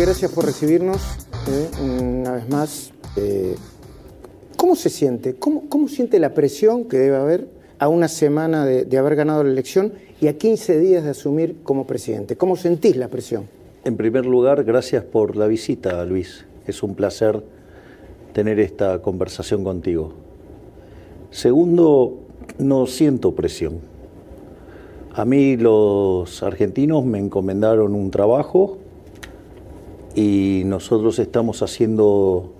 gracias por recibirnos eh, una vez más. Eh, ¿Cómo se siente? ¿Cómo, ¿Cómo, siente la presión que debe haber a una semana de, de, haber ganado la elección y a 15 días de asumir como presidente? ¿Cómo sentís la presión? En primer lugar, gracias por la visita, Luis. Es un placer tener esta conversación contigo. Segundo, no siento presión. A mí los argentinos me encomendaron un trabajo y nosotros estamos haciendo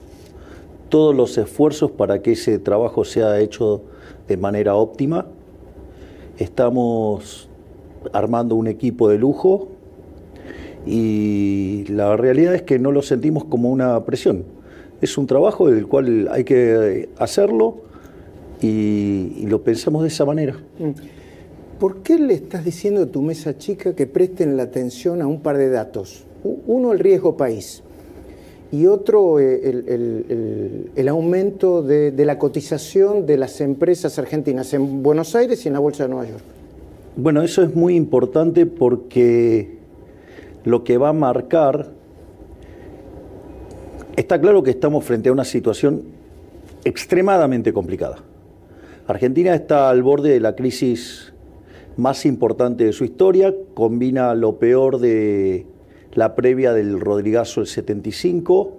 todos los esfuerzos para que ese trabajo sea hecho de manera óptima. Estamos armando un equipo de lujo y la realidad es que no lo sentimos como una presión. Es un trabajo del cual hay que hacerlo y, y lo pensamos de esa manera. ¿Por qué le estás diciendo a tu mesa chica que presten la atención a un par de datos? Uno, el riesgo país y otro, el, el aumento de, de, la cotización de las empresas argentinas en Buenos Aires y en la Bolsa de Nueva York. Bueno, eso es muy importante porque lo que va a marcar, está claro que estamos frente a una situación extremadamente complicada. Argentina está al borde de la crisis más importante de su historia, combina lo peor de la previa del Rodrigazo del 75,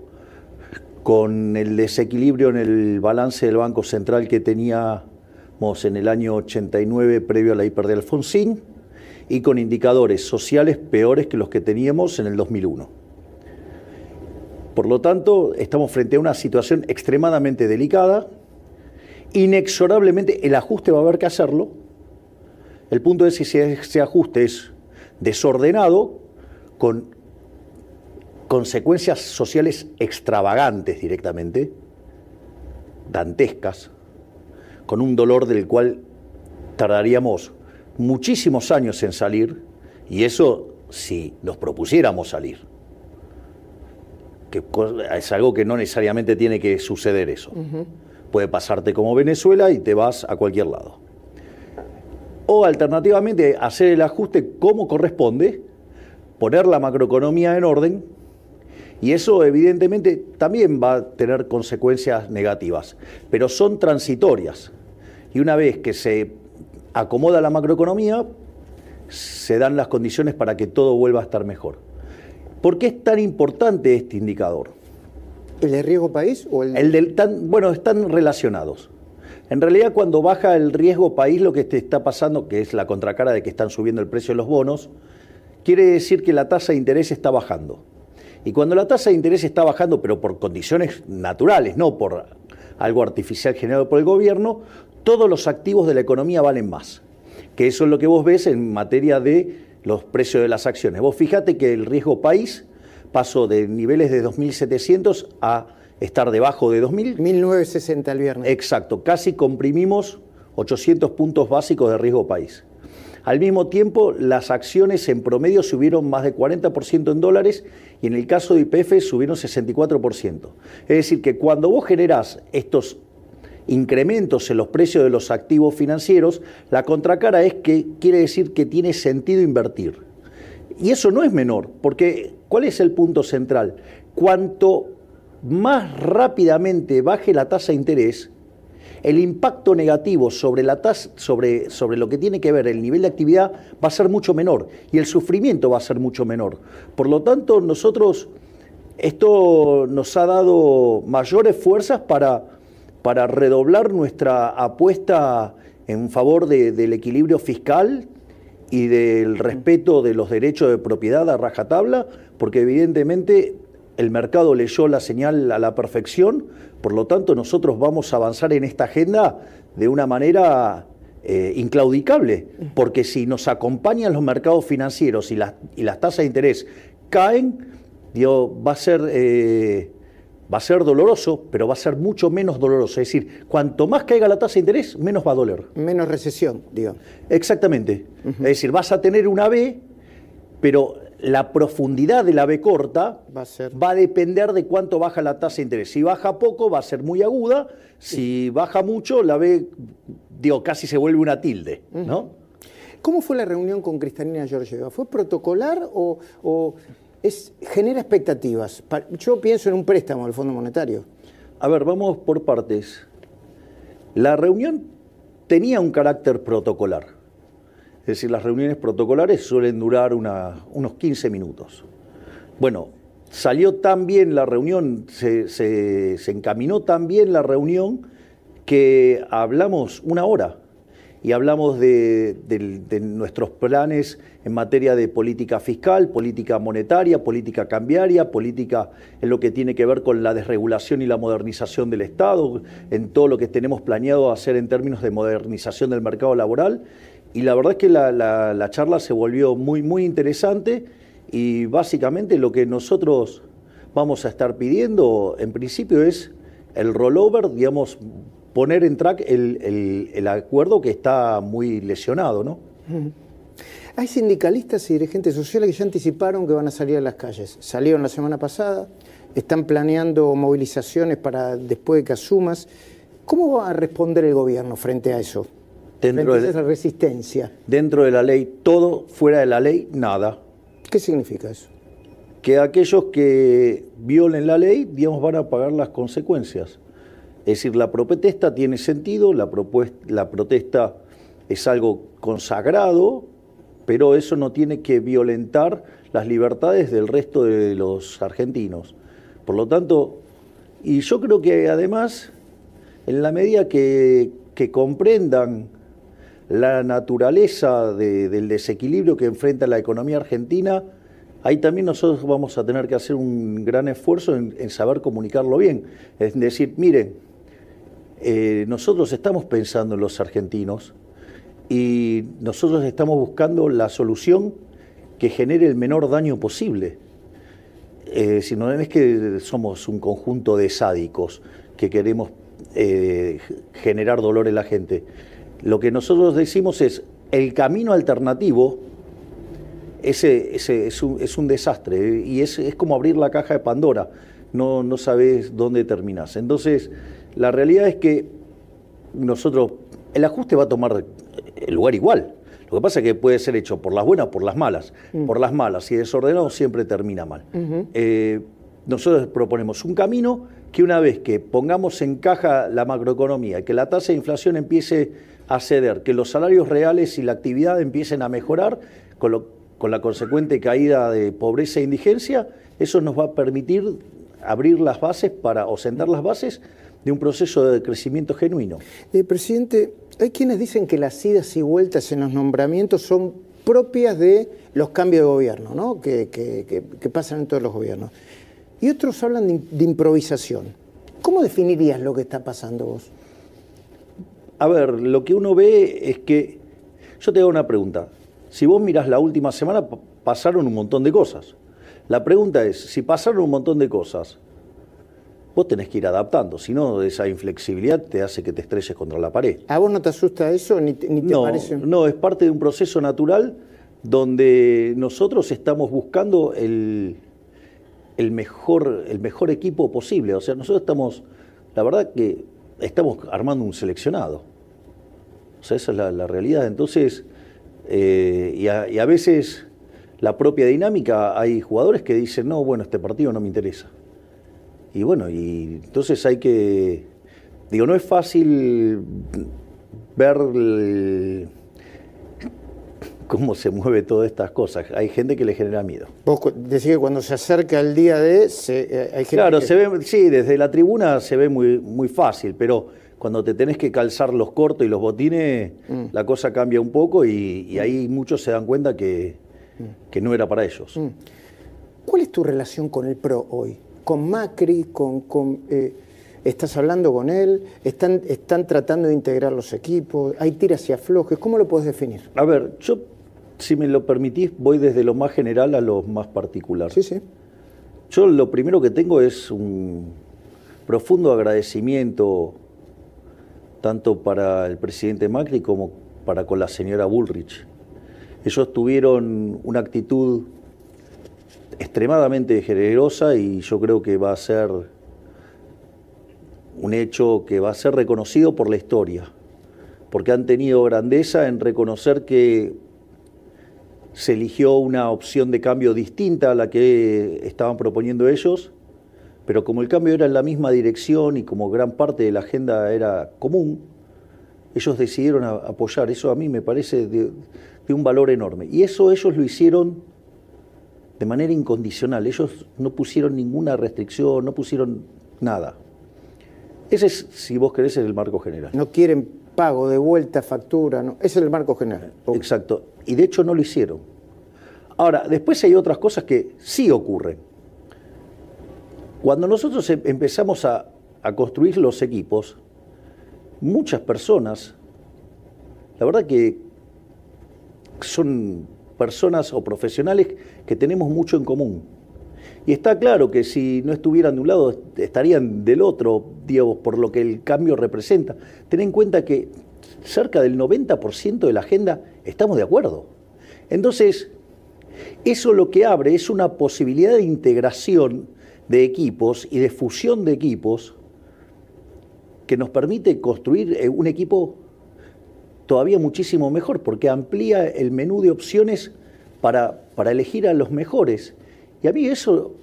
con el desequilibrio en el balance del Banco Central que teníamos en el año 89 previo a la hiper de Alfonsín, y con indicadores sociales peores que los que teníamos en el 2001. Por lo tanto, estamos frente a una situación extremadamente delicada. Inexorablemente el ajuste va a haber que hacerlo. El punto es si ese ajuste es desordenado, con consecuencias sociales extravagantes directamente, dantescas, con un dolor del cual tardaríamos muchísimos años en salir, y eso si nos propusiéramos salir, que es algo que no necesariamente tiene que suceder eso. Uh -huh. Puede pasarte como Venezuela y te vas a cualquier lado. O alternativamente hacer el ajuste como corresponde, poner la macroeconomía en orden, y eso evidentemente también va a tener consecuencias negativas, pero son transitorias. Y una vez que se acomoda la macroeconomía, se dan las condiciones para que todo vuelva a estar mejor. ¿Por qué es tan importante este indicador? ¿El de riesgo país o el, el del tan, bueno, están relacionados. En realidad, cuando baja el riesgo país, lo que te está pasando, que es la contracara de que están subiendo el precio de los bonos, quiere decir que la tasa de interés está bajando. Y cuando la tasa de interés está bajando, pero por condiciones naturales, no por algo artificial generado por el gobierno, todos los activos de la economía valen más. Que eso es lo que vos ves en materia de los precios de las acciones. Vos fíjate que el riesgo país pasó de niveles de 2.700 a estar debajo de 2.000. 1.960 el viernes. Exacto, casi comprimimos 800 puntos básicos de riesgo país. Al mismo tiempo, las acciones en promedio subieron más de 40% en dólares y en el caso de IPF subieron 64%. Es decir, que cuando vos generás estos incrementos en los precios de los activos financieros, la contracara es que quiere decir que tiene sentido invertir. Y eso no es menor, porque ¿cuál es el punto central? Cuanto más rápidamente baje la tasa de interés, el impacto negativo sobre, la tasa, sobre, sobre lo que tiene que ver el nivel de actividad va a ser mucho menor y el sufrimiento va a ser mucho menor. Por lo tanto, nosotros, esto nos ha dado mayores fuerzas para, para redoblar nuestra apuesta en favor de, del equilibrio fiscal y del respeto de los derechos de propiedad a rajatabla, porque evidentemente el mercado leyó la señal a la perfección, por lo tanto nosotros vamos a avanzar en esta agenda de una manera eh, inclaudicable, porque si nos acompañan los mercados financieros y las, y las tasas de interés caen, digo, va a ser... Eh, va a ser doloroso, pero va a ser mucho menos doloroso. Es decir, cuanto más caiga la tasa de interés, menos va a doler. Menos recesión, digo. Exactamente. Uh -huh. Es decir, vas a tener una B, pero la profundidad de la B corta va a, ser... va a, depender de cuánto baja la tasa de interés. Si baja poco, va a ser muy aguda. Si baja mucho, la B, digo, casi se vuelve una tilde, ¿no? ¿Cómo fue la reunión con Cristalina Georgieva? ¿Fue protocolar o, o es, genera expectativas. Yo pienso en un préstamo del Fondo Monetario. A ver, vamos por partes. La reunión tenía un carácter protocolar. Es decir, las reuniones protocolares suelen durar unos 15 minutos. Bueno, salió tan bien la reunión, se, encaminó tan bien la reunión que hablamos una hora y hablamos de, nuestros planes en materia de política fiscal, política monetaria, política cambiaria, política en lo que tiene que ver con la desregulación y la modernización del Estado, en todo lo que tenemos planeado hacer en términos de modernización del mercado laboral. Y la verdad es que la, charla se volvió muy, muy interesante y básicamente lo que nosotros vamos a estar pidiendo en principio es el rollover, digamos, poner en track el, acuerdo que está muy lesionado, ¿no? Hay sindicalistas y dirigentes sociales que ya anticiparon que van a salir a las calles. Salieron la semana pasada, están planeando movilizaciones para después de que asumas. ¿Cómo va a responder el gobierno frente a eso? Dentro a esa resistencia. Dentro de la ley, todo, fuera de la ley, nada. ¿Qué significa eso? Que aquellos que violen la ley, digamos, van a pagar las consecuencias. Es decir, la protesta tiene sentido, la, la protesta es algo consagrado, pero eso no tiene que violentar las libertades del resto de los argentinos. Por lo tanto, y yo creo que además, en la medida que, comprendan la naturaleza del desequilibrio que enfrenta la economía argentina, ahí también nosotros vamos a tener que hacer un gran esfuerzo en, saber comunicarlo bien. Es decir, miren, eh, nosotros estamos pensando en los argentinos y nosotros estamos buscando la solución que genere el menor daño posible. Eh, si no es que somos un conjunto de sádicos que queremos eh, generar dolor en la gente. Lo que nosotros decimos es, el camino alternativo ese, es, un, desastre y es, como abrir la caja de Pandora, no, no sabes dónde terminas. Entonces, la realidad es que nosotros, el ajuste va a tomar el lugar igual. Lo que pasa es que puede ser hecho por las buenas o por las malas. Mm. Por las malas y desordenado siempre termina mal. Eh, nosotros proponemos un camino que una vez que pongamos en caja la macroeconomía, que la tasa de inflación empiece a ceder, que los salarios reales y la actividad empiecen a mejorar, con, con la consecuente caída de pobreza e indigencia, eso nos va a permitir abrir las bases para, o sentar las bases de un proceso de crecimiento genuino. Eh, presidente, hay quienes dicen que las idas y vueltas en los nombramientos son propias de los cambios de gobierno, ¿no? que, pasan en todos los gobiernos. Y otros hablan de, improvisación. ¿Cómo definirías lo que está pasando vos? A ver, lo que uno ve es que, yo te hago una pregunta, si vos mirás la última semana pasaron un montón de cosas. La pregunta es, si pasaron un montón de cosas, vos tenés que ir adaptando, si no, esa inflexibilidad te hace que te estrelles contra la pared. ¿A vos no te asusta eso ni te, no, parece? No, es parte de un proceso natural donde nosotros estamos buscando el, el, mejor, el mejor equipo posible. O sea, nosotros estamos, la verdad que estamos armando un seleccionado. O sea, esa es la, realidad. Entonces, eh, y, y a veces la propia dinámica, hay jugadores que dicen, no, bueno, este partido no me interesa. Y bueno, y entonces hay que, digo, no es fácil ver cómo se mueve todas estas cosas. Hay gente que le genera miedo. Vos decís que cuando se acerca el día de, se, eh, hay gente Claro, se ve, sí, desde la tribuna se ve muy, muy fácil, pero cuando te tenés que calzar los cortos y los botines, mm. la cosa cambia un poco y, ahí muchos se dan cuenta que, mm. que no era para ellos. Mm. ¿Cuál es tu relación con el PRO hoy? con Macri, con, eh, estás hablando con él, están, están tratando de integrar los equipos, hay tiras y aflojes, ¿cómo lo puedes definir? A ver, yo, si me lo permitís, voy desde lo más general a lo más particular. Sí, sí. Yo lo primero que tengo es un profundo agradecimiento tanto para el presidente Macri como para con la señora Bullrich. Ellos tuvieron una actitud extremadamente generosa y yo creo que va a ser un hecho que va a ser reconocido por la historia, porque han tenido grandeza en reconocer que se eligió una opción de cambio distinta a la que estaban proponiendo ellos, pero como el cambio era en la misma dirección y como gran parte de la agenda era común, ellos decidieron apoyar. Eso a mí me parece de, un valor enorme. Y eso ellos lo hicieron de manera incondicional. Ellos no pusieron ninguna restricción, no pusieron nada. Ese es, si vos querés, es el marco general. No quieren pago de vuelta, factura, no. ese es el marco general. Exacto. Y de hecho no lo hicieron. Ahora, después hay otras cosas que sí ocurren. Cuando nosotros em, empezamos a, construir los equipos, muchas personas, la verdad que son personas o profesionales que tenemos mucho en común. Y está claro que si no estuvieran de un lado, estarían del otro, digamos, por lo que el cambio representa. Ten en cuenta que cerca del 90% de la agenda estamos de acuerdo. Entonces, eso lo que abre es una posibilidad de integración de equipos y de fusión de equipos que nos permite construir eh, un equipo todavía muchísimo mejor, porque amplía el menú de opciones para, para elegir a los mejores. Y a mí eso,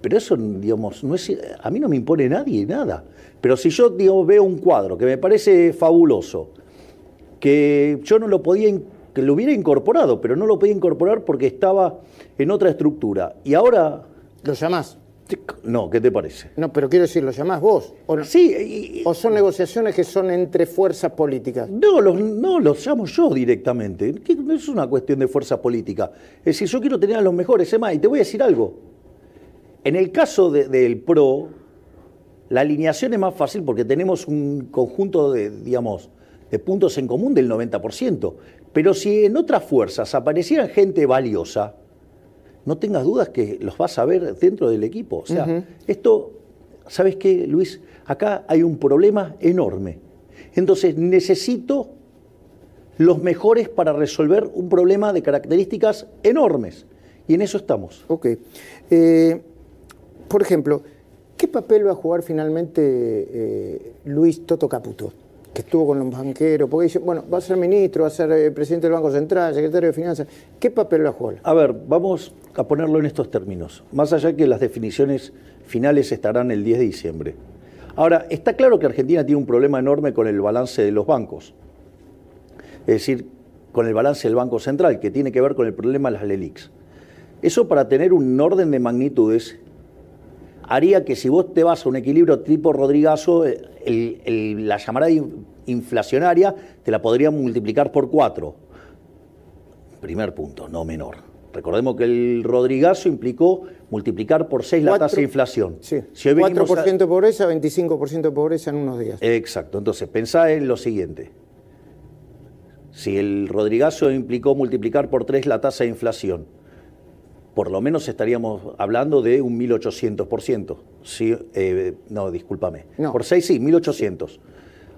pero eso, digamos, no es, a mí no me impone nadie nada. Pero si yo, veo un cuadro que me parece fabuloso, que yo no lo podía, que lo hubiera incorporado, pero no lo podía incorporar porque estaba en otra estructura. Y ahora... ¿Lo llamás? No, ¿qué te parece? No, pero quiero decir, ¿lo llamás vos? ¿O Sí. ¿O son negociaciones que son entre fuerzas políticas? No, los, no, los llamo yo directamente. No es una cuestión de fuerza política. Es decir, yo quiero tener a los mejores. Y te voy a decir algo. En el caso del PRO, la alineación es más fácil porque tenemos un conjunto de, digamos, de puntos en común del 90%. Pero si en otras fuerzas aparecieran gente valiosa, no tengas dudas que los vas a ver dentro del equipo. O sea, esto, ¿sabes qué, Luis? Acá hay un problema enorme. Entonces, necesito los mejores para resolver un problema de características enormes. Y en eso estamos. Ok. Eh, por ejemplo, ¿qué papel va a jugar finalmente eh, Luis Toto Caputo? Que estuvo con los banqueros, porque dice, bueno, va a ser ministro, va a ser eh, presidente del Banco Central, secretario de Finanzas. ¿Qué papel va a jugar? A ver, vamos a ponerlo en estos términos, más allá que las definiciones finales estarán el 10 de diciembre. Ahora, está claro que Argentina tiene un problema enorme con el balance de los bancos, es decir, con el balance del Banco Central, que tiene que ver con el problema de las LELIX. Eso para tener un orden de magnitudes haría que si vos te vas a un equilibrio tipo Rodrigazo, la llamada inflacionaria te la podría multiplicar por cuatro. Primer punto, no menor. Recordemos que el Rodrigazo implicó multiplicar por seis la tasa de inflación. Sí. Si 4% de pobreza, 25% de pobreza en unos días. Exacto. Entonces, pensá en lo siguiente. Si el Rodrigazo implicó multiplicar por tres la tasa de inflación, por lo menos estaríamos hablando de un 1800%. Sí, eh, no, discúlpame. Por 6 sí, 1800.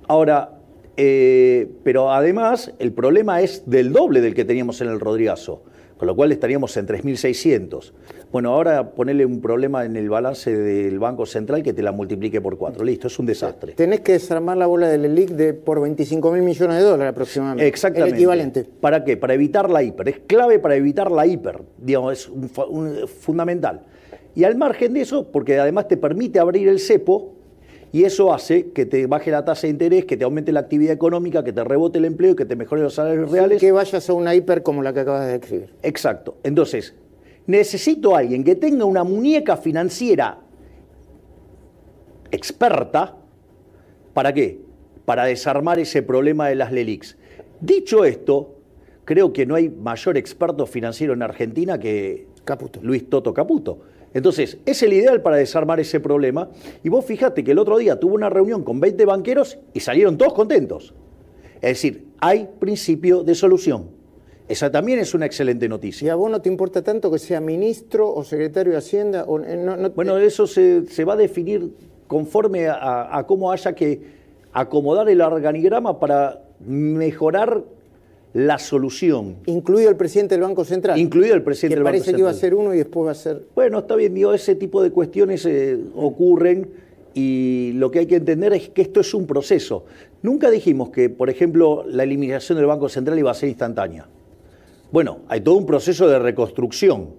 Ahora, eh, pero además el problema es del doble del que teníamos en el Rodrigazo con lo cual estaríamos en 3.600. Bueno, ahora ponerle un problema en el balance del Banco Central que te la multiplique por cuatro. Listo, es un desastre. Tenés que desarmar la bola del ELIC de por 25 mil millones de dólares aproximadamente. Exactamente. El equivalente. ¿Para qué? Para evitar la hiper. Es clave para evitar la hiper. Digamos, es fundamental. Y al margen de eso, porque además te permite abrir el cepo, y eso hace que te baje la tasa de interés, que te aumente la actividad económica, que te rebote el empleo, que te mejore los salarios reales. que vayas a una hiper como la que acabas de describir. Exacto. Entonces, necesito a alguien que tenga una muñeca financiera experta. ¿Para qué? Para desarmar ese problema de las LELIX. Dicho esto, creo que no hay mayor experto financiero en Argentina que Caputo. Luis Toto Caputo. Entonces, es el ideal para desarmar ese problema. Y vos fijate que el otro día tuvo una reunión con 20 banqueros y salieron todos contentos. Es decir, hay principio de solución. Esa también es una excelente noticia. ¿Y a vos no te importa tanto que sea ministro o secretario de Hacienda? Eh, bueno, eso se, va a definir conforme a cómo haya que acomodar el organigrama para mejorar la solución. Incluido el presidente del Banco Central. Incluido el presidente del Banco Central. Parece que iba a ser uno y después va a ser. Bueno, está bien, digo, ese tipo de cuestiones eh, ocurren y lo que hay que entender es que esto es un proceso. Nunca dijimos que, por ejemplo, la eliminación del Banco Central iba a ser instantánea. Bueno, hay todo un proceso de reconstrucción.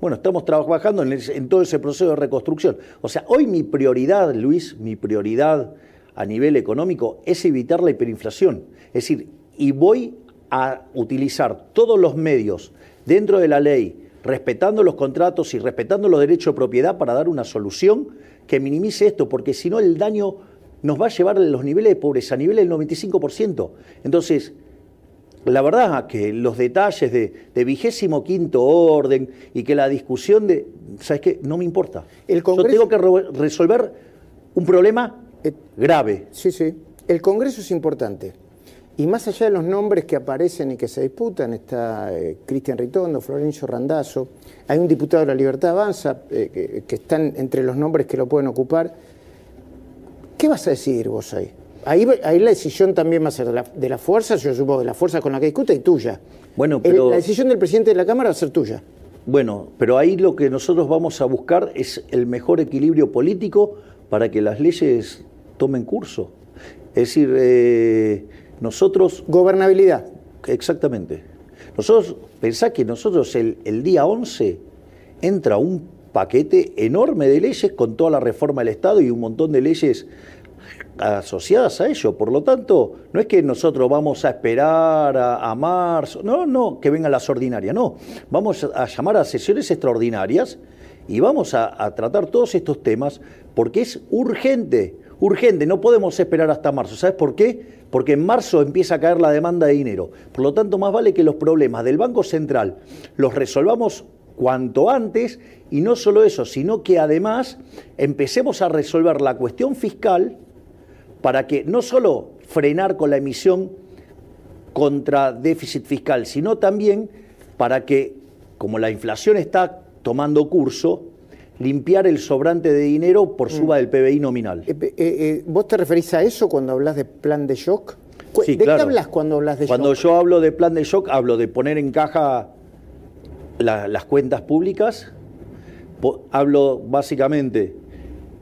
Bueno, estamos trabajando en, todo ese proceso de reconstrucción. O sea, hoy mi prioridad, Luis, mi prioridad a nivel económico es evitar la hiperinflación. Es decir, y voy a utilizar todos los medios dentro de la ley, respetando los contratos y respetando los derechos de propiedad para dar una solución que minimice esto, porque si no el daño nos va a llevar a los niveles de pobreza, a niveles del 95%. Entonces, la verdad que los detalles de, vigésimo quinto orden y que la discusión de, ¿sabes qué? No me importa. El Yo tengo que resolver un problema eh, grave. Sí, sí. El Congreso es importante. Y más allá de los nombres que aparecen y que se disputan, está eh, Cristian Ritondo, Florencio Randazzo, hay un diputado de la Libertad Avanza, eh, que, están entre los nombres que lo pueden ocupar. ¿Qué vas a decidir vos ahí? Ahí, la decisión también va a ser de la, fuerza, yo supongo, de la fuerza con la que discute y tuya. Bueno, pero... la decisión del presidente de la Cámara va a ser tuya. Bueno, pero ahí lo que nosotros vamos a buscar es el mejor equilibrio político para que las leyes tomen curso. Es decir, eh, nosotros... Gobernabilidad. Exactamente. Nosotros, pensá que nosotros el, el día 11 entra un paquete enorme de leyes con toda la reforma del Estado y un montón de leyes asociadas a ello. Por lo tanto, no es que nosotros vamos a esperar a, marzo, no, no, que vengan las ordinarias, no. Vamos a, llamar a sesiones extraordinarias y vamos a, tratar todos estos temas porque es urgente, urgente, no podemos esperar hasta marzo. ¿Sabes por qué? Porque en marzo empieza a caer la demanda de dinero. Por lo tanto, más vale que los problemas del Banco Central los resolvamos cuanto antes y no solo eso, sino que además empecemos a resolver la cuestión fiscal para que no solo frenar con la emisión contra déficit fiscal, sino también para que, como la inflación está tomando curso, limpiar el sobrante de dinero por mm. suba del PBI nominal. Eh, eh, eh, ¿Vos te referís a eso cuando hablas de plan de shock? Sí, ¿De qué hablas cuando hablas de cuando shock? Cuando yo hablo de plan de shock, hablo de poner en caja las cuentas públicas, hablo básicamente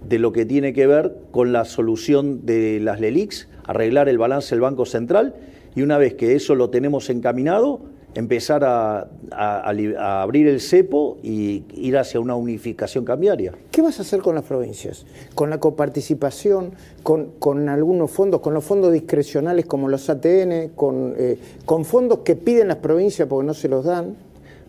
de lo que tiene que ver con la solución de las LELIX, arreglar el balance del Banco Central y una vez que eso lo tenemos encaminado, empezar a, abrir el cepo y ir hacia una unificación cambiaria. ¿Qué vas a hacer con las provincias? ¿Con la coparticipación? ¿Con, con algunos fondos? ¿Con los fondos discrecionales como los ATN? Con, eh, ¿Con fondos que piden las provincias porque no se los dan?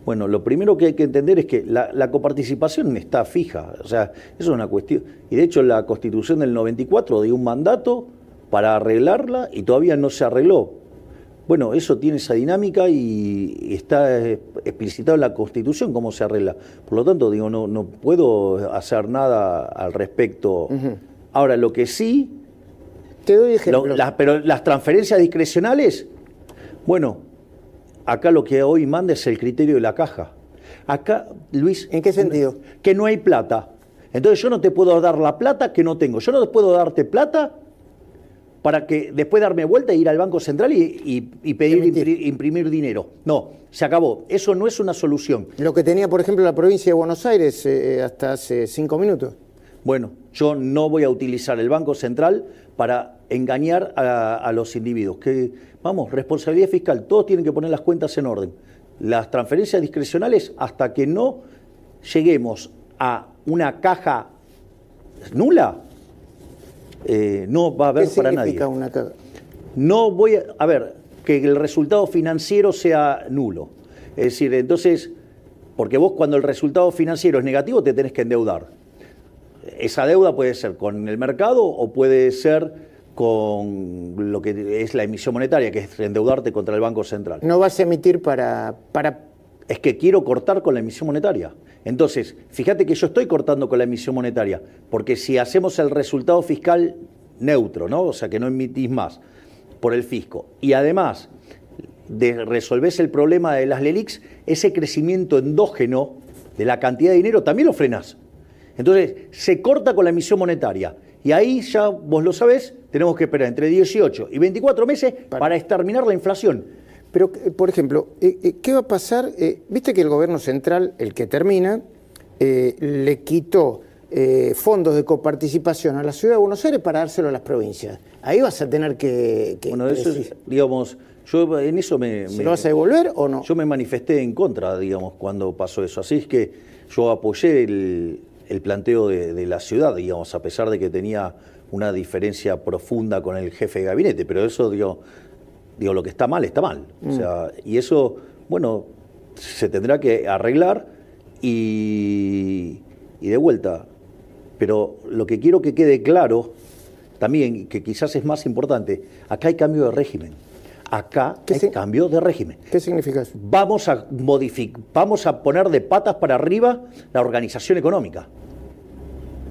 Bueno, lo primero que hay que entender es que la, coparticipación está fija, o sea, eso es una cuestión. Y de hecho la constitución del 94 dio un mandato para arreglarla y todavía no se arregló. Bueno, eso tiene esa dinámica y está explicitado en la Constitución cómo se arregla. Por lo tanto, digo, no, no puedo hacer nada al respecto. Ahora, lo que sí... Te doy ejemplo. pero las transferencias discrecionales, bueno, Acá lo que hoy manda es el criterio de la caja. Acá, Luis. ¿En qué sentido? Que no hay plata. Entonces yo no te puedo dar la plata que no tengo. Yo no puedo darte plata para que después darme vuelta e ir al Banco Central y, pedir imprimir, dinero. No, se acabó. Eso no es una solución. Lo que tenía, por ejemplo, la provincia de Buenos Aires eh, hasta hace cinco minutos. Bueno, yo no voy a utilizar el Banco Central para engañar a, los individuos. Que, vamos, responsabilidad fiscal, todos tienen que poner las cuentas en orden. Las transferencias discrecionales, hasta que no lleguemos a una caja nula, eh, no va a haber para nadie. Una? No voy a, a ver, que el resultado financiero sea nulo. Es decir, entonces, porque vos cuando el resultado financiero es negativo te tenés que endeudar. Esa deuda puede ser con el mercado o puede ser con lo que es la emisión monetaria, que es endeudarte contra el Banco Central. No vas a emitir para, para... Es que quiero cortar con la emisión monetaria. Entonces, fíjate que yo estoy cortando con la emisión monetaria, porque si hacemos el resultado fiscal neutro, ¿no? O sea, que no emitís más por el fisco, y además de resolvés el problema de las LELIX, ese crecimiento endógeno de la cantidad de dinero también lo frenás. Entonces, se corta con la emisión monetaria. Y ahí ya, vos lo sabés, tenemos que esperar entre 18 y 24 meses para, exterminar la inflación. Pero, eh, por ejemplo, eh, eh, ¿qué va a pasar? Viste que el gobierno central, el que termina, le quitó fondos de coparticipación a la ciudad de Buenos Aires para dárselo a las provincias. Ahí vas a tener que... bueno, eso es, digamos, Yo en eso me... ¿Se lo vas a devolver o no? Yo me manifesté en contra, digamos, cuando pasó eso. Así es que yo apoyé el, planteo de, la ciudad, digamos, a pesar de que tenía una diferencia profunda con el jefe de gabinete. Pero eso, digo, digo lo que está mal, está mal. O mm. sea, y eso, bueno, se tendrá que arreglar y, y de vuelta. Pero lo que quiero que quede claro también, que quizás es más importante, acá hay cambio de régimen. Acá hay cambio de régimen. ¿Qué significa eso? Vamos a, modificar, vamos a poner de patas para arriba la organización económica.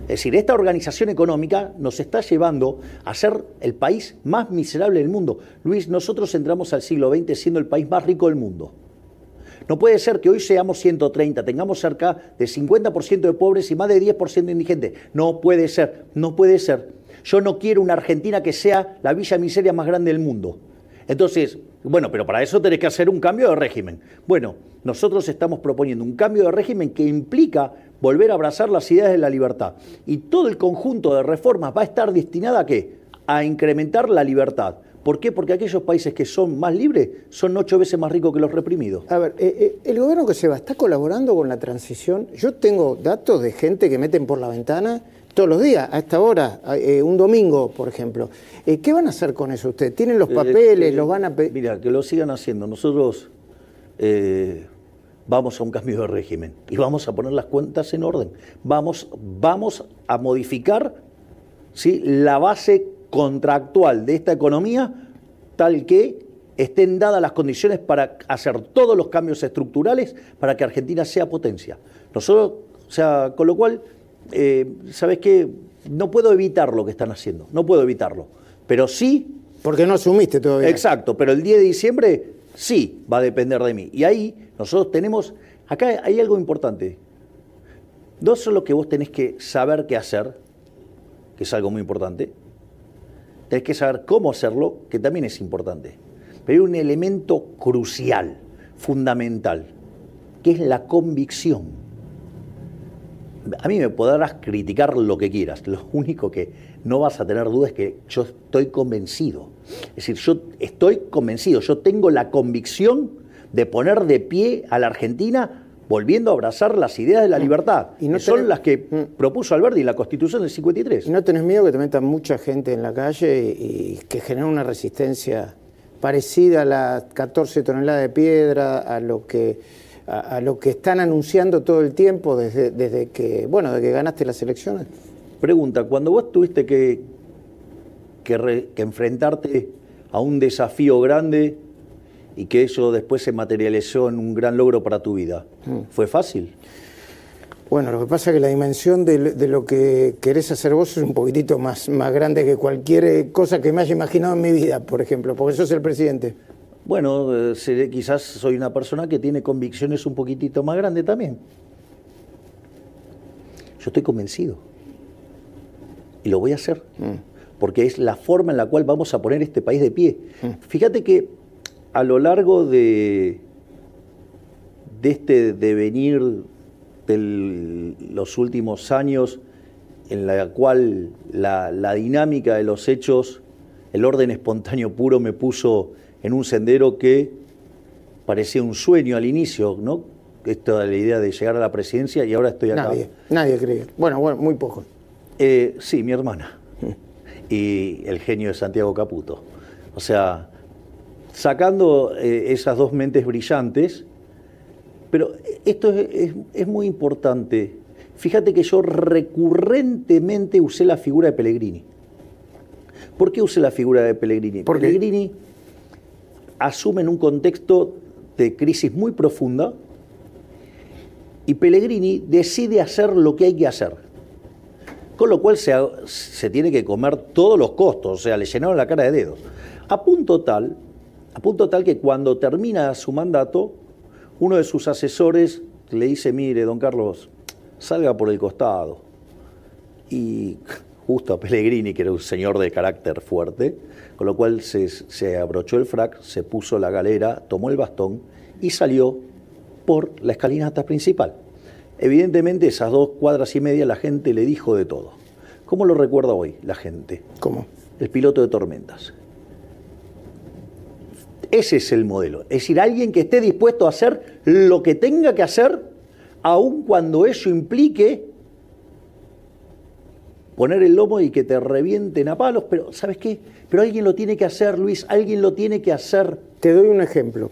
Es decir, esta organización económica nos está llevando a ser el país más miserable del mundo. Luis, nosotros entramos al siglo XX siendo el país más rico del mundo. No puede ser que hoy seamos 130, tengamos cerca de 50% de pobres y más de 10% de indigentes. No puede ser, no puede ser. Yo no quiero una Argentina que sea la villa miseria más grande del mundo. Entonces, bueno, pero para eso tenés que hacer un cambio de régimen. Bueno, nosotros estamos proponiendo un cambio de régimen que implica volver a abrazar las ideas de la libertad. Y todo el conjunto de reformas va a estar destinada a qué? A incrementar la libertad. ¿Por qué? Porque aquellos países que son más libres son ocho veces más ricos que los reprimidos. A ver, eh, eh, el gobierno que se va, ¿está colaborando con la transición? Yo tengo datos de gente que meten por la ventana todos los días, a esta hora, eh, un domingo, por ejemplo. Eh, ¿Qué van a hacer con eso ustedes? ¿Tienen los eh, papeles? ¿Los van a Mira, que lo sigan haciendo. Nosotros vamos a un cambio de régimen y vamos a poner las cuentas en orden. Vamos, vamos a modificar ¿sí? la base contractual de esta economía tal que estén dadas las condiciones para hacer todos los cambios estructurales para que Argentina sea potencia. Nosotros, o sea, con lo cual eh, ¿sabes qué? No puedo evitar lo que están haciendo, no puedo evitarlo. Pero sí... Porque no asumiste todavía. Exacto, pero el 10 de diciembre sí va a depender de mí. Y ahí nosotros tenemos, acá hay algo importante. No solo que vos tenés que saber qué hacer, que es algo muy importante, tenés que saber cómo hacerlo, que también es importante. Pero hay un elemento crucial, fundamental, que es la convicción a mí me podrás criticar lo que quieras, lo único que no vas a tener duda es que yo estoy convencido. Es decir, yo estoy convencido, yo tengo la convicción de poner de pie a la Argentina volviendo a abrazar las ideas de la mm. libertad, y no son las que mm. propuso Alberti en la Constitución del 53. ¿Y no tenés miedo que te metan mucha gente en la calle y que genere una resistencia parecida a las 14 toneladas de piedra, a lo que a, lo que están anunciando todo el tiempo desde, desde que, bueno, de que ganaste las elecciones? Pregunta, cuando vos tuviste que, que, enfrentarte a un desafío grande y que eso después se materializó en un gran logro para tu vida, mm. ¿fue fácil? Bueno, lo que pasa es que la dimensión de, de, lo que querés hacer vos es un poquitito más, más grande que cualquier cosa que me haya imaginado en mi vida, por ejemplo, porque sos el presidente. Bueno, eh, quizás soy una persona que tiene convicciones un poquitito más grandes también. Yo estoy convencido. Y lo voy a hacer. Mm. Porque es la forma en la cual vamos a poner este país de pie. Mm. Fíjate que a lo largo de, de este devenir de los últimos años, en la cual la, la dinámica de los hechos, el orden espontáneo puro me puso en un sendero que parecía un sueño al inicio, ¿no? Esta la idea de llegar a la presidencia y ahora estoy acá. Nadie, nadie cree. Bueno, bueno, muy poco. Eh, sí, mi hermana. y el genio de Santiago Caputo. O sea, sacando eh, esas dos mentes brillantes, pero esto es, muy importante. Fíjate que yo recurrentemente usé la figura de Pellegrini. ¿Por qué usé la figura de Pellegrini? Porque Pellegrini asumen un contexto de crisis muy profunda y Pellegrini decide hacer lo que hay que hacer. Con lo cual se, se tiene que comer todos los costos, o sea, le llenaron la cara de dedos. A punto tal, a punto tal que cuando termina su mandato, uno de sus asesores le dice, mire, don Carlos, salga por el costado. Y justo a Pellegrini, que era un señor de carácter fuerte, con lo cual se, abrochó el frac, se puso la galera, tomó el bastón y salió por la escalinata principal. Evidentemente, esas dos cuadras y media la gente le dijo de todo. ¿Cómo lo recuerda hoy la gente? ¿Cómo? El piloto de tormentas. Ese es el modelo. Es decir, alguien que esté dispuesto a hacer lo que tenga que hacer, aun cuando eso implique poner el lomo y que te revienten a palos, pero ¿sabes qué? Pero alguien lo tiene que hacer, Luis, alguien lo tiene que hacer. Te doy un ejemplo.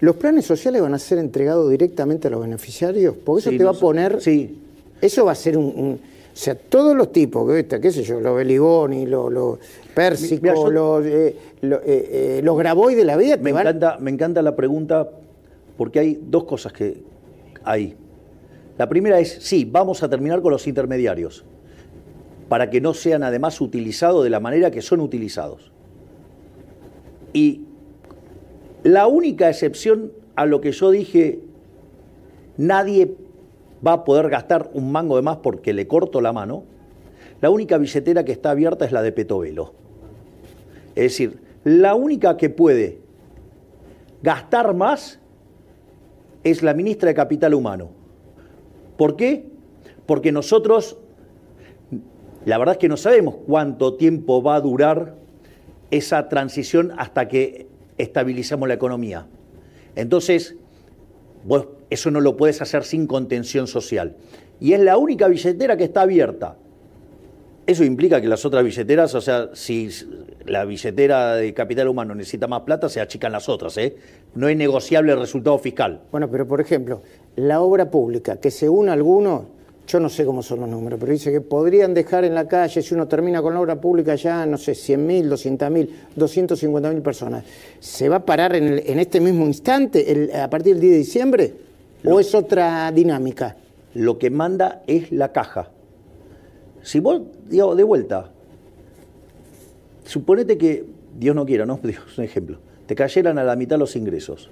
¿Los planes sociales van a ser entregados directamente a los beneficiarios? Porque eso te va a poner... Sí. Eso va a ser un... o sea, todos los tipos, qué sé yo, los Beligoni, los, los Pérsicos, los, eh, eh, eh, los de la vida... Me, encanta, me encanta la pregunta porque hay dos cosas que hay. La primera es, sí, vamos a terminar con los intermediarios para que no sean además utilizados de la manera que son utilizados. Y la única excepción a lo que yo dije, nadie va a poder gastar un mango de más porque le corto la mano, la única billetera que está abierta es la de Petovelo. Es decir, la única que puede gastar más es la ministra de Capital Humano. ¿Por qué? Porque nosotros la verdad es que no sabemos cuánto tiempo va a durar esa transición hasta que estabilicemos la economía. Entonces, vos eso no lo puedes hacer sin contención social. Y es la única billetera que está abierta. Eso implica que las otras billeteras, o sea, si la billetera de capital humano necesita más plata, se achican las otras. ¿eh? No es negociable el resultado fiscal. Bueno, pero por ejemplo, la obra pública, que según algunos yo no sé cómo son los números, pero dice que podrían dejar en la calle, si uno termina con la obra pública ya, no sé, 100.000, 200.000, 250.000 personas. ¿Se va a parar en, este mismo instante, a partir del 10 de diciembre? ¿O es otra dinámica? Lo que manda es la caja. Si vos, digo, de vuelta, suponete que, Dios no quiera, ¿no? Digo, es un ejemplo, te cayeran a la mitad los ingresos.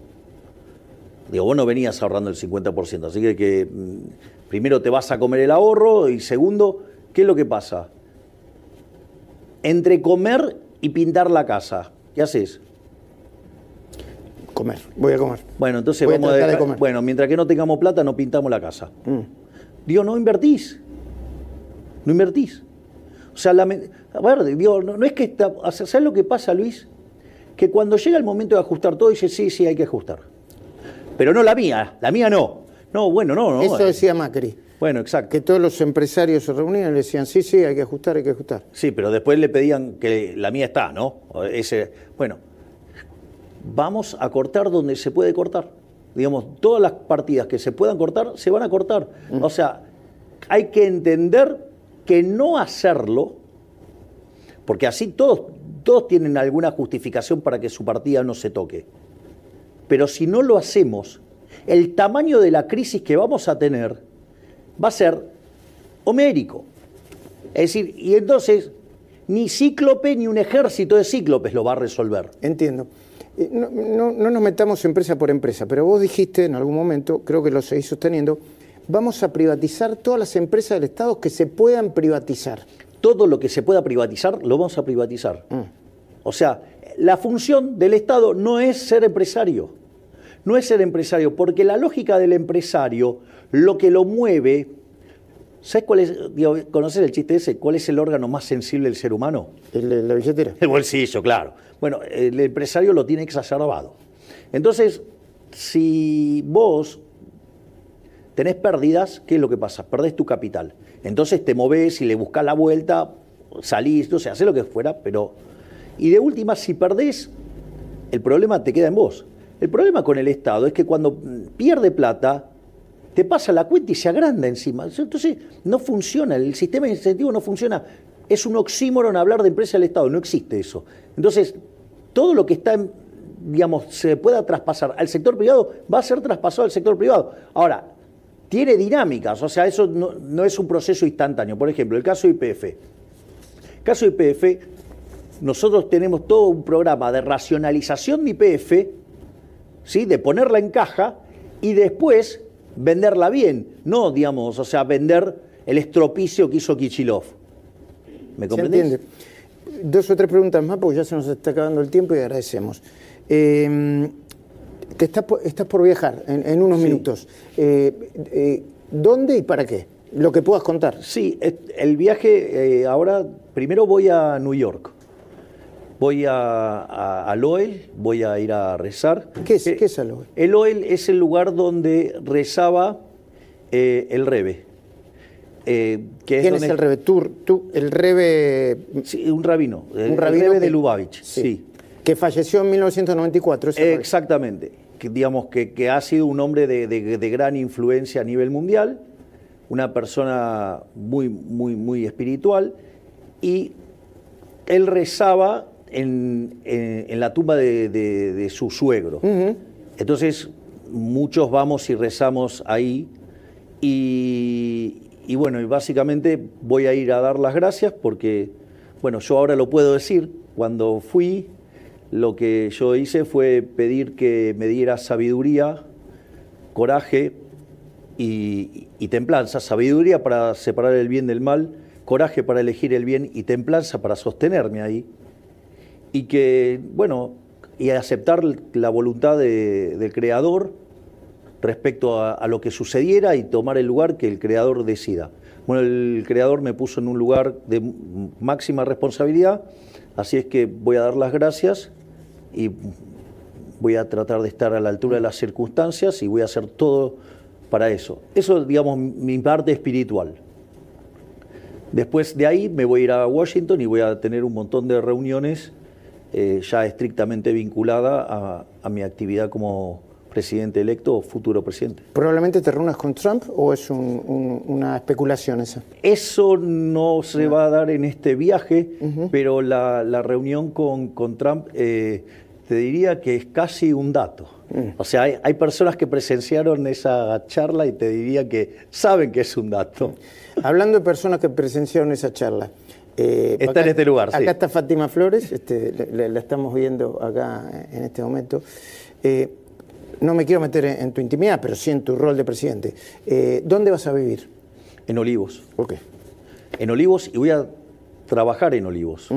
Digo, vos no venías ahorrando el 50%, así que, que mm, primero te vas a comer el ahorro y segundo, ¿qué es lo que pasa? Entre comer y pintar la casa, ¿qué haces? Comer, voy a comer. Bueno, entonces vamos a, dejar, comer. Bueno, mientras que no tengamos plata, no pintamos la casa. Mm. Digo, no invertís. No invertís. O sea, la, a ver, digo, no, es que está, ¿sabes lo que pasa, Luis? Que cuando llega el momento de ajustar todo, dice, sí, sí, hay que ajustar. Pero no la mía, la mía no. No, bueno, no, no. Eso decía Macri. Bueno, exacto. Que todos los empresarios se reunían y le decían, sí, sí, hay que ajustar, hay que ajustar. Sí, pero después le pedían que la mía está, ¿no? Ese, bueno, vamos a cortar donde se puede cortar. Digamos, todas las partidas que se puedan cortar, se van a cortar. Mm. O sea, hay que entender que no hacerlo, porque así todos, todos tienen alguna justificación para que su partida no se toque. Pero si no lo hacemos, el tamaño de la crisis que vamos a tener va a ser homérico. Es decir, y entonces ni cíclope ni un ejército de cíclopes lo va a resolver. Entiendo. Eh, no, nos metamos empresa por empresa, pero vos dijiste en algún momento, creo que lo seguís sosteniendo, vamos a privatizar todas las empresas del Estado que se puedan privatizar. Todo lo que se pueda privatizar, lo vamos a privatizar. Mm. O sea, la función del Estado no es ser empresario no es ser empresario, porque la lógica del empresario, lo que lo mueve, ¿sabes cuál es, conoces el chiste ese? ¿Cuál es el órgano más sensible del ser humano? El, la billetera. El bolsillo, claro. Bueno, el empresario lo tiene exacerbado. Entonces, si vos tenés pérdidas, ¿qué es lo que pasa? Perdés tu capital. Entonces te movés y le buscas la vuelta, salís, no sé, hacés lo que fuera, pero... Y de última, si perdés, el problema te queda en vos. El problema con el Estado es que cuando pierde plata, te pasa la cuenta y se agranda encima. Entonces no funciona, el sistema de incentivo no funciona. Es un oxímoron hablar de empresa del Estado, no existe eso. Entonces, todo lo que está, digamos, se pueda traspasar al sector privado va a ser traspasado al sector privado. Ahora, tiene dinámicas, o sea, eso no, no es un proceso instantáneo. Por ejemplo, el caso IPF. Caso IPF, nosotros tenemos todo un programa de racionalización de IPF ¿sí? de ponerla en caja y después venderla bien, no, digamos, o sea, vender el estropicio que hizo Kichilov. ¿Me comprendes? Dos o tres preguntas más porque ya se nos está acabando el tiempo y agradecemos. Eh, estás, por, viajar en, unos minutos. Eh, eh, ¿Dónde y para qué? Lo que puedas contar. Sí, el viaje ahora, primero voy a New York. Voy a, al OEL, voy a ir a rezar. ¿Qué es, ¿qué es el OEL? El OEL es el lugar donde rezaba el Rebe. Eh, ¿Quién es el Rebe? ¿Tú, tú, el Rebe... Sí, un rabino. Un rabino Rebe de Lubavitch, sí. Que falleció en 1994. Exactamente. Que, digamos que, que, ha sido un hombre de, de, gran influencia a nivel mundial, una persona muy, muy, muy espiritual, y él rezaba en, en, la tumba de, su suegro. Entonces, muchos vamos y rezamos ahí, y, y bueno, y básicamente voy a ir a dar las gracias porque, bueno, yo ahora lo puedo decir, cuando fui, lo que yo hice fue pedir que me diera sabiduría, coraje y, templanza, sabiduría para separar el bien del mal, coraje para elegir el bien y templanza para sostenerme ahí. Y que, bueno, y aceptar la voluntad del Creador respecto a, lo que sucediera y tomar el lugar que el creador decida. Bueno, el creador me puso en un lugar de máxima responsabilidad, así es que voy a dar las gracias y voy a tratar de estar a la altura de las circunstancias y voy a hacer todo para eso. Eso es, digamos, mi parte espiritual. Después de ahí me voy a ir a Washington y voy a tener un montón de reuniones eh, ya estrictamente vinculadas a mi actividad como presidente electo o futuro presidente. ¿Probablemente te reúnas con Trump o es una especulación esa? Eso no se va a dar en este viaje, pero la, reunión con, con Trump eh, te diría que es casi un dato. Mm. O sea, hay, personas que presenciaron esa charla y te diría que saben que es un dato. Hablando de personas que presenciaron esa charla. Eh, está en este lugar, Acá está Fátima Flores, este, la, estamos viendo acá en este momento. Eh, no me quiero meter en, tu intimidad, pero sí en tu rol de presidente. Eh, ¿Dónde vas a vivir? En Olivos. Ok. En Olivos y voy a trabajar en Olivos.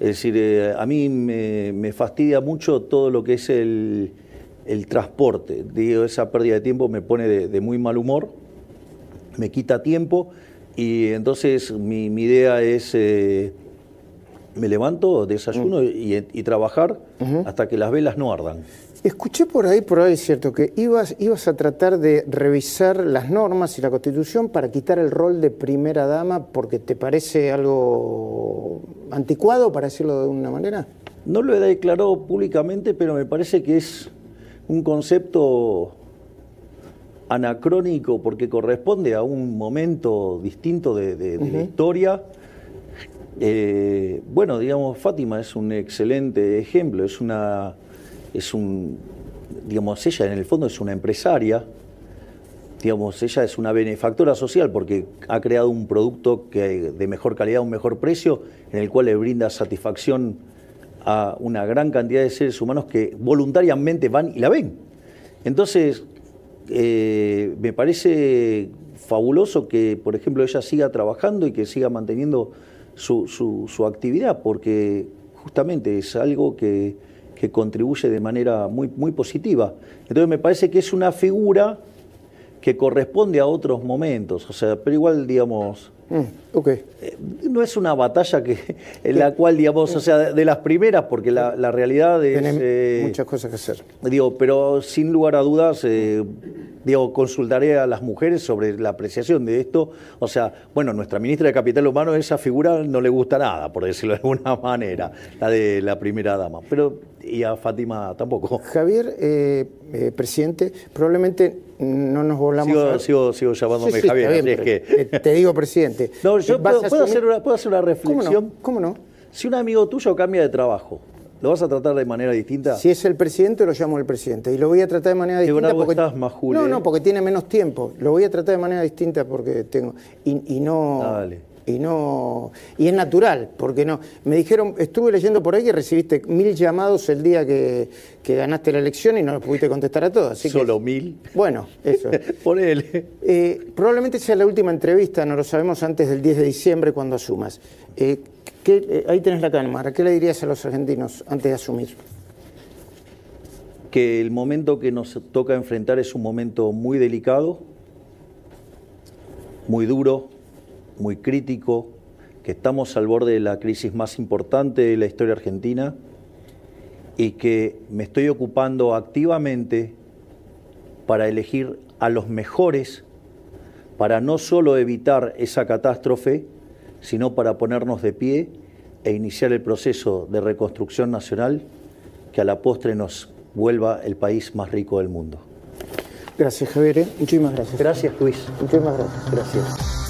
Es decir, eh, a mí me, fastidia mucho todo lo que es el, transporte. Digo, esa pérdida de tiempo me pone de, muy mal humor, me quita tiempo y entonces mi, idea es... Eh, me levanto, desayuno y, trabajar hasta que las velas no ardan. Escuché por ahí, por ahí es cierto, que ibas, ibas a tratar de revisar las normas y la Constitución para quitar el rol de primera dama porque te parece algo anticuado, para decirlo de una manera. No lo he declarado públicamente, pero me parece que es un concepto anacrónico porque corresponde a un momento distinto de, la historia. Eh, bueno, digamos, Fátima es un excelente ejemplo, es una es un, digamos, ella en el fondo es una empresaria, digamos, ella es una benefactora social porque ha creado un producto que de mejor calidad, un mejor precio, en el cual le brinda satisfacción a una gran cantidad de seres humanos que voluntariamente van y la ven. Entonces, eh, me parece fabuloso que, por ejemplo, ella siga trabajando y que siga manteniendo su, su actividad, porque justamente es algo que que contribuye de manera muy, muy positiva. Entonces me parece que es una figura que corresponde a otros momentos, o sea, pero igual, digamos, mm, eh, no es una batalla que en la cual, digamos, o sea, de las primeras, porque la, realidad es... Eh, muchas cosas que hacer. Digo, pero sin lugar a dudas, eh, digo, consultaré a las mujeres sobre la apreciación de esto. O sea, bueno, nuestra ministra de Capital Humano, esa figura no le gusta nada, por decirlo de alguna manera, la de la primera dama. Pero y a Fátima tampoco. Javier, eh, presidente, probablemente no nos volvamos sigo, a... sigo, sigo llamándome Javier, es que... Te digo presidente. No, yo puedo, hacer una, puedo, hacer una, reflexión. ¿Cómo no? Si un amigo tuyo cambia de trabajo, ¿lo vas a tratar de manera distinta? Si es el presidente, lo llamo el presidente. Y lo voy a tratar de manera distinta porque... estás más No, no, porque tiene menos tiempo. Lo voy a tratar de manera distinta porque tengo... Y, y no... Dale y no y es natural, porque no. Me dijeron, estuve leyendo por ahí que recibiste mil llamados el día que, ganaste la elección y no los pudiste contestar a todos. ¿Solo mil? Bueno, eso. Ponele. Eh, probablemente sea la última entrevista, no lo sabemos antes del 10 de diciembre cuando asumas. Eh, eh, ahí tenés la cámara. ¿Qué le dirías a los argentinos antes de asumir? Que el momento que nos toca enfrentar es un momento muy delicado, muy duro, muy crítico, que estamos al borde de la crisis más importante de la historia argentina y que me estoy ocupando activamente para elegir a los mejores para no solo evitar esa catástrofe, sino para ponernos de pie e iniciar el proceso de reconstrucción nacional que a la postre nos vuelva el país más rico del mundo. Gracias, Javier. ¿eh? Muchísimas gracias. Gracias, Luis. Muchísimas gracias. Gracias.